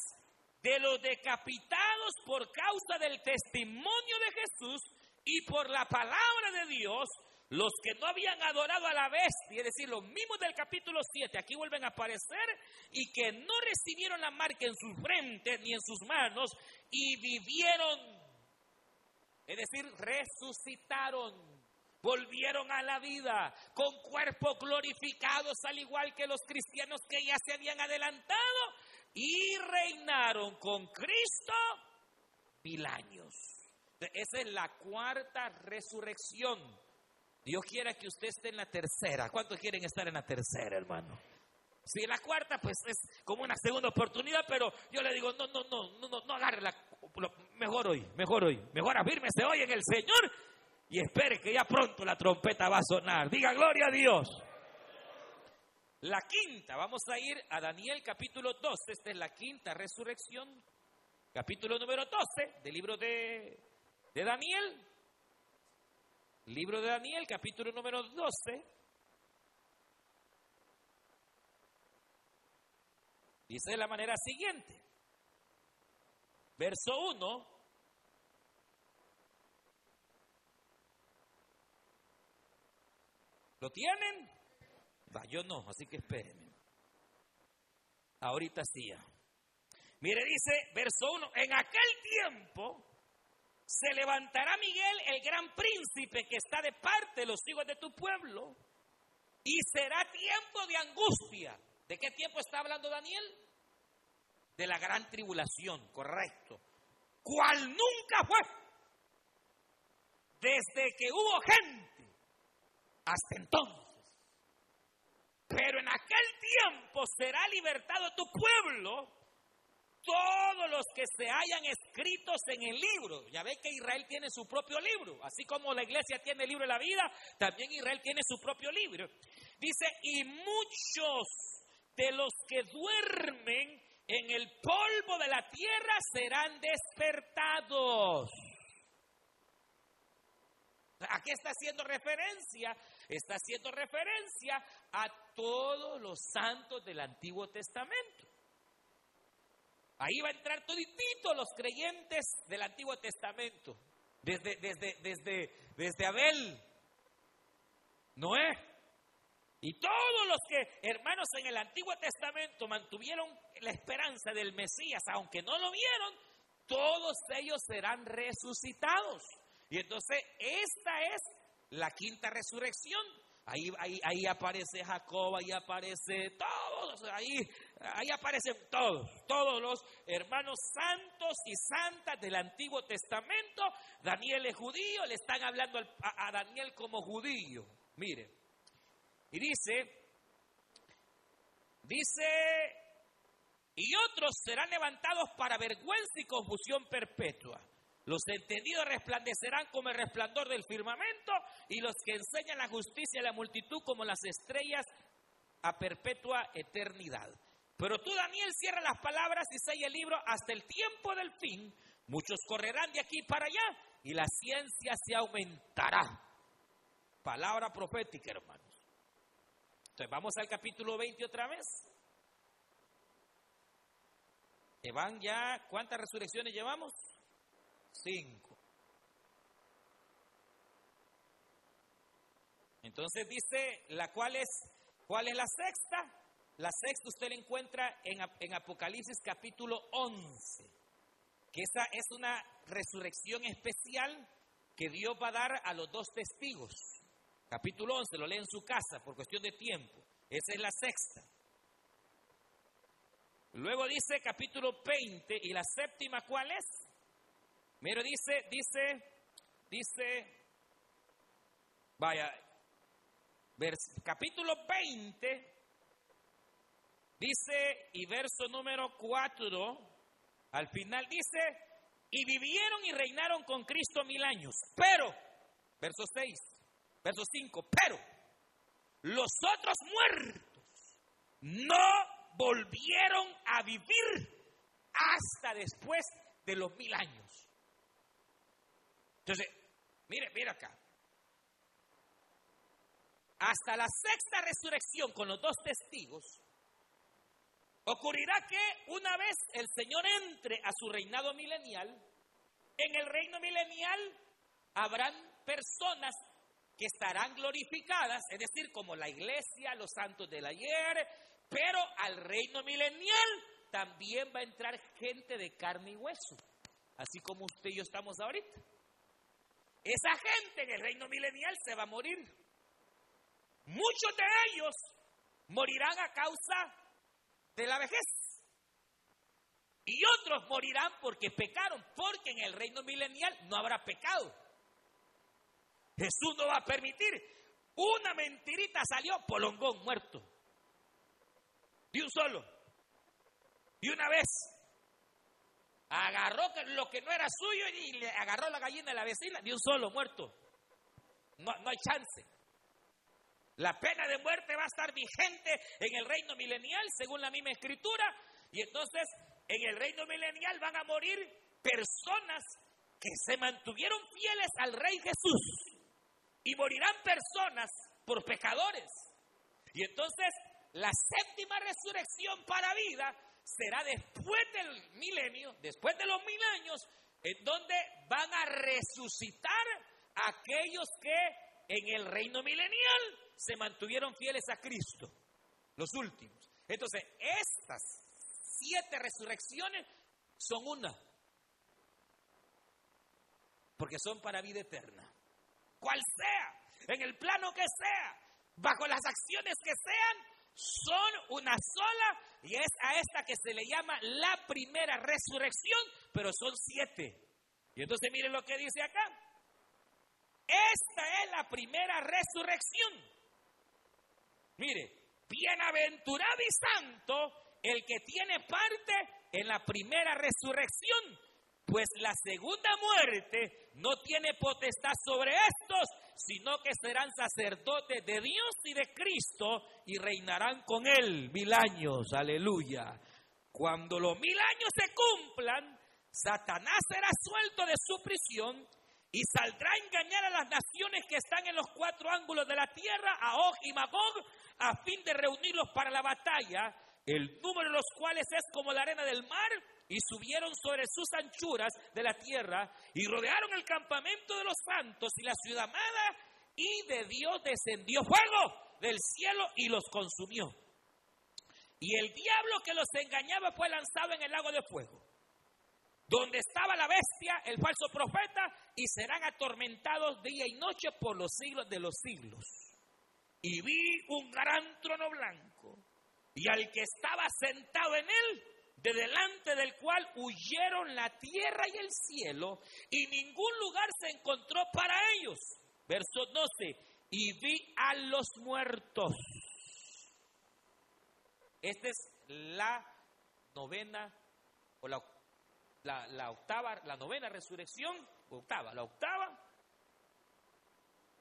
de los decapitados por causa del testimonio de Jesús y por la palabra de Dios, los que no habían adorado a la bestia, es decir, los mismos del capítulo 7, aquí vuelven a aparecer, y que no recibieron la marca en su frente ni en sus manos, y vivieron, es decir, resucitaron volvieron a la vida con cuerpos glorificados, al igual que los cristianos que ya se habían adelantado, y reinaron con Cristo mil años. Esa es la cuarta resurrección. Dios quiera que usted esté en la tercera. ¿Cuántos quieren estar en la tercera, hermano? Si la cuarta, pues es como una segunda oportunidad, pero yo le digo, no, no, no, no, no, no agarre la, mejor hoy, mejor hoy, mejor afírmese hoy en el Señor y espere que ya pronto la trompeta va a sonar. Diga gloria a Dios. La quinta, vamos a ir a Daniel capítulo 12, esta es la quinta resurrección, capítulo número 12 del libro de, de Daniel. Libro de Daniel, capítulo número 12. Dice de la manera siguiente. Verso 1. ¿Lo tienen? Yo no, así que espérenme. Ahorita sí. Mire, dice, verso 1, en aquel tiempo se levantará Miguel, el gran príncipe que está de parte de los hijos de tu pueblo, y será tiempo de angustia. ¿De qué tiempo está hablando Daniel? De la gran tribulación, correcto. Cual nunca fue. Desde que hubo gente hasta entonces. Pero en aquel tiempo será libertado tu pueblo todos los que se hayan escritos en el libro. Ya ve que Israel tiene su propio libro, así como la iglesia tiene el libro de la vida, también Israel tiene su propio libro. Dice, y muchos de los que duermen en el polvo de la tierra serán despertados. ¿A qué está haciendo referencia? Está haciendo referencia a todos los santos del Antiguo Testamento. Ahí va a entrar toditito los creyentes del Antiguo Testamento. Desde, desde, desde, desde Abel, Noé, y todos los que, hermanos, en el Antiguo Testamento mantuvieron la esperanza del Mesías, aunque no lo vieron, todos ellos serán resucitados. Y entonces esta es la quinta resurrección. Ahí, ahí, ahí aparece Jacob, ahí aparece todos, ahí, ahí aparecen todos, todos los hermanos santos y santas del Antiguo Testamento. Daniel es judío, le están hablando a, a Daniel como judío. Mire, y dice, dice, y otros serán levantados para vergüenza y confusión perpetua los entendidos resplandecerán como el resplandor del firmamento y los que enseñan la justicia y la multitud como las estrellas a perpetua eternidad. Pero tú, Daniel, cierra las palabras y sella el libro hasta el tiempo del fin. Muchos correrán de aquí para allá y la ciencia se aumentará. Palabra profética, hermanos. Entonces, vamos al capítulo 20 otra vez. Van ya, ¿cuántas resurrecciones llevamos? Cinco. Entonces dice, la cual es, ¿cuál es la sexta? La sexta usted la encuentra en, en Apocalipsis capítulo 11, que esa es una resurrección especial que Dios va a dar a los dos testigos. Capítulo 11, lo lee en su casa por cuestión de tiempo. Esa es la sexta. Luego dice capítulo 20 y la séptima, ¿cuál es? Mira, dice, dice, dice, vaya, capítulo 20, dice, y verso número 4, al final dice, y vivieron y reinaron con Cristo mil años, pero, verso 6, verso 5, pero los otros muertos no volvieron a vivir hasta después de los mil años. Entonces, mire, mire acá. Hasta la sexta resurrección con los dos testigos, Ocurrirá que una vez el Señor entre a su reinado milenial, en el reino milenial habrán personas que estarán glorificadas, es decir, como la iglesia, los santos del ayer, pero al reino milenial también va a entrar gente de carne y hueso, así como usted y yo estamos ahorita. Esa gente en el reino milenial se va a morir. Muchos de ellos morirán a causa de la vejez. Y otros morirán porque pecaron, porque en el reino milenial no habrá pecado. Jesús no va a permitir. Una mentirita salió, polongón muerto. De un solo. Y una vez agarró lo que no era suyo y le agarró la gallina de la vecina, de un solo muerto. No, no hay chance. La pena de muerte va a estar vigente en el reino milenial, según la misma escritura. Y entonces, en el reino milenial van a morir personas que se mantuvieron fieles al Rey Jesús. Y morirán personas por pecadores. Y entonces, la séptima resurrección para vida será después del milenio, después de los mil años, en donde van a resucitar aquellos que en el reino milenial se mantuvieron fieles a Cristo, los últimos. Entonces, estas siete resurrecciones son una, porque son para vida eterna. Cual sea, en el plano que sea, bajo las acciones que sean, son una sola y es a esta que se le llama la primera resurrección, pero son siete. Y entonces miren lo que dice acá. Esta es la primera resurrección. Mire, bienaventurado y santo el que tiene parte en la primera resurrección, pues la segunda muerte no tiene potestad sobre estos, sino que serán sacerdotes de Dios y de Cristo y reinarán con Él mil años. Aleluya. Cuando los mil años se cumplan, Satanás será suelto de su prisión y saldrá a engañar a las naciones que están en los cuatro ángulos de la tierra, a Og y Magog, a fin de reunirlos para la batalla, el número de los cuales es como la arena del mar, y subieron sobre sus anchuras de la tierra, y rodearon el campamento de los santos y la ciudad amada, y de Dios descendió fuego del cielo y los consumió. Y el diablo que los engañaba fue lanzado en el lago de fuego donde estaba la bestia, el falso profeta, y serán atormentados día y noche por los siglos de los siglos. Y vi un gran trono blanco, y al que estaba sentado en él, de delante del cual huyeron la tierra y el cielo, y ningún lugar se encontró para ellos. Verso 12, y vi a los muertos. Esta es la novena o la la, octava, la novena resurrección, octava, la octava,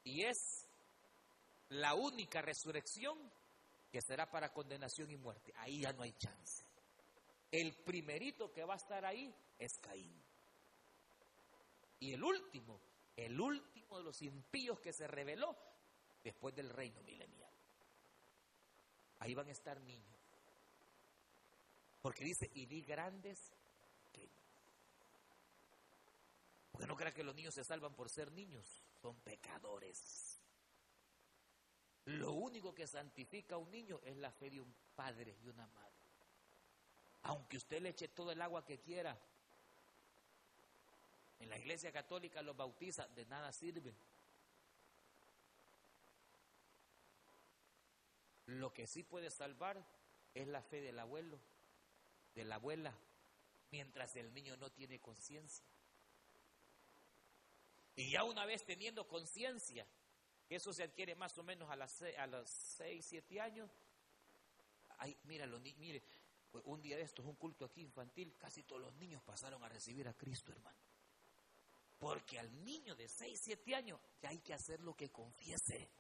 y es la única resurrección que será para condenación y muerte. Ahí ya no hay chance. El primerito que va a estar ahí es Caín. Y el último, el último de los impíos que se reveló después del reino milenial. Ahí van a estar niños. Porque dice, y vi grandes porque no crea que los niños se salvan por ser niños, son pecadores. Lo único que santifica a un niño es la fe de un padre y una madre. Aunque usted le eche todo el agua que quiera, en la iglesia católica los bautiza, de nada sirve. Lo que sí puede salvar es la fe del abuelo, de la abuela, mientras el niño no tiene conciencia. Y ya una vez teniendo conciencia, eso se adquiere más o menos a, los 6, 7 años, ay, míralo, mire, un día de estos, un culto aquí infantil, casi todos los niños pasaron a recibir a Cristo, hermano. Porque al niño de 6, 7 años ya hay que hacer lo que confiese.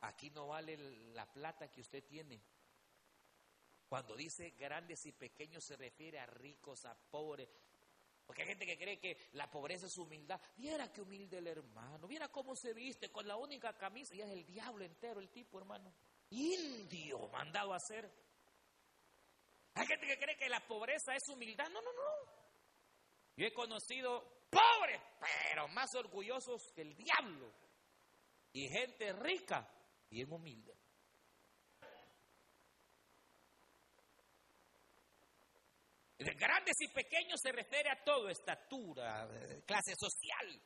Aquí no vale la plata que usted tiene, cuando dice grandes y pequeños se refiere a ricos, a pobres. Porque hay gente que cree que la pobreza es humildad. Viera qué humilde el hermano. Viera cómo se viste con la única camisa. Y es el diablo entero el tipo, hermano. Indio mandado a hacer. Hay gente que cree que la pobreza es humildad. No, no, no. Yo he conocido pobres, pero más orgullosos que el diablo. Y gente rica, bien humilde. Grandes y pequeños se refiere a todo, estatura, eh, clase social,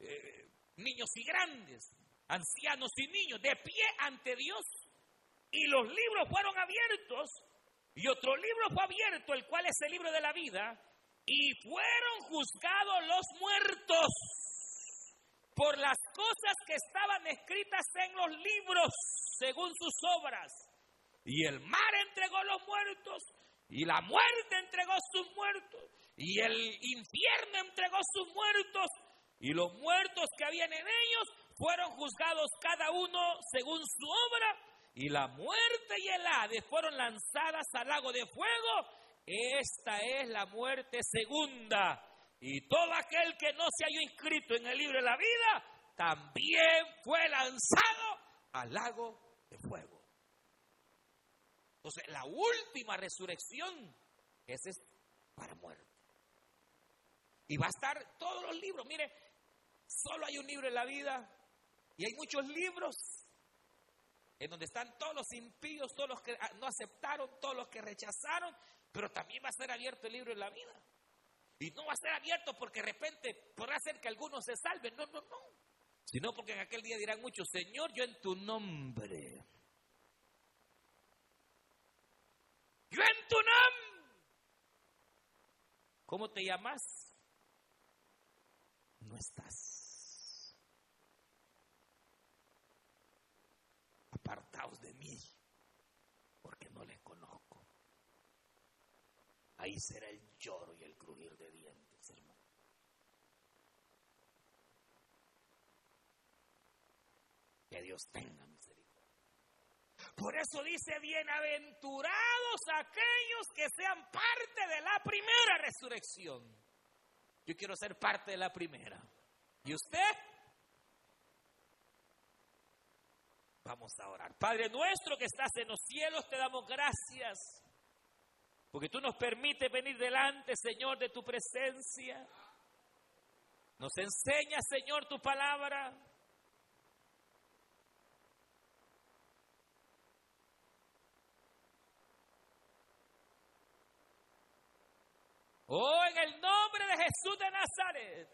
eh, niños y grandes, ancianos y niños, de pie ante Dios. Y los libros fueron abiertos, y otro libro fue abierto, el cual es el libro de la vida, y fueron juzgados los muertos por las cosas que estaban escritas en los libros, según sus obras. Y el mar entregó los muertos, y la muerte entregó sus muertos, y el infierno entregó sus muertos, y los muertos que habían en ellos fueron juzgados cada uno según su obra, y la muerte y el Hades fueron lanzadas al lago de fuego. Esta es la muerte segunda. Y todo aquel que no se haya inscrito en el libro de la vida, también fue lanzado al lago de fuego. Entonces, la última resurrección, es para muerte. Y va a estar todos los libros. Mire, solo hay un libro en la vida y hay muchos libros en donde están todos los impíos, todos los que no aceptaron, todos los que rechazaron, pero también va a ser abierto el libro en la vida. Y no va a ser abierto porque de repente podrá ser que algunos se salven, no, no, no. Sino porque en aquel día dirán muchos, Señor, yo en tu nombre. Yo en tu nombre. ¿Cómo te llamas? No estás. apartaos de mí, porque no les conozco. Ahí será el lloro y el crujir de dientes, hermano. Que Dios tenga. Por eso dice, bienaventurados aquellos que sean parte de la primera resurrección. Yo quiero ser parte de la primera. ¿Y usted? Vamos a orar. Padre nuestro que estás en los cielos, te damos gracias. Porque tú nos permites venir delante, Señor, de tu presencia. Nos enseña, Señor, tu palabra. Oh, en el nombre de Jesús de Nazaret.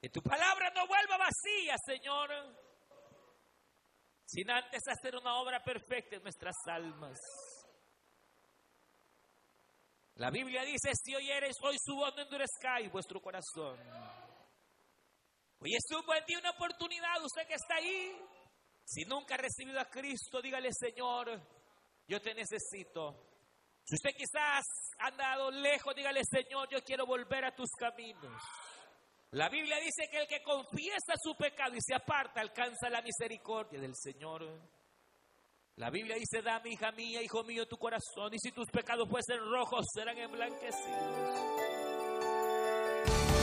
Que tu palabra no vuelva vacía, Señor, sin antes hacer una obra perfecta en nuestras almas. La Biblia dice, si oyeres hoy su voz, no endurezcáis vuestro corazón. Hoy es un buen día, una oportunidad, usted que está ahí, si nunca ha recibido a Cristo, dígale, Señor, yo te necesito. Si usted quizás ha andado lejos, dígale, Señor, yo quiero volver a tus caminos. La Biblia dice que el que confiesa su pecado y se aparta alcanza la misericordia del Señor. La Biblia dice, dame, hija mía, hijo mío, tu corazón, y si tus pecados fuesen rojos, serán emblanquecidos.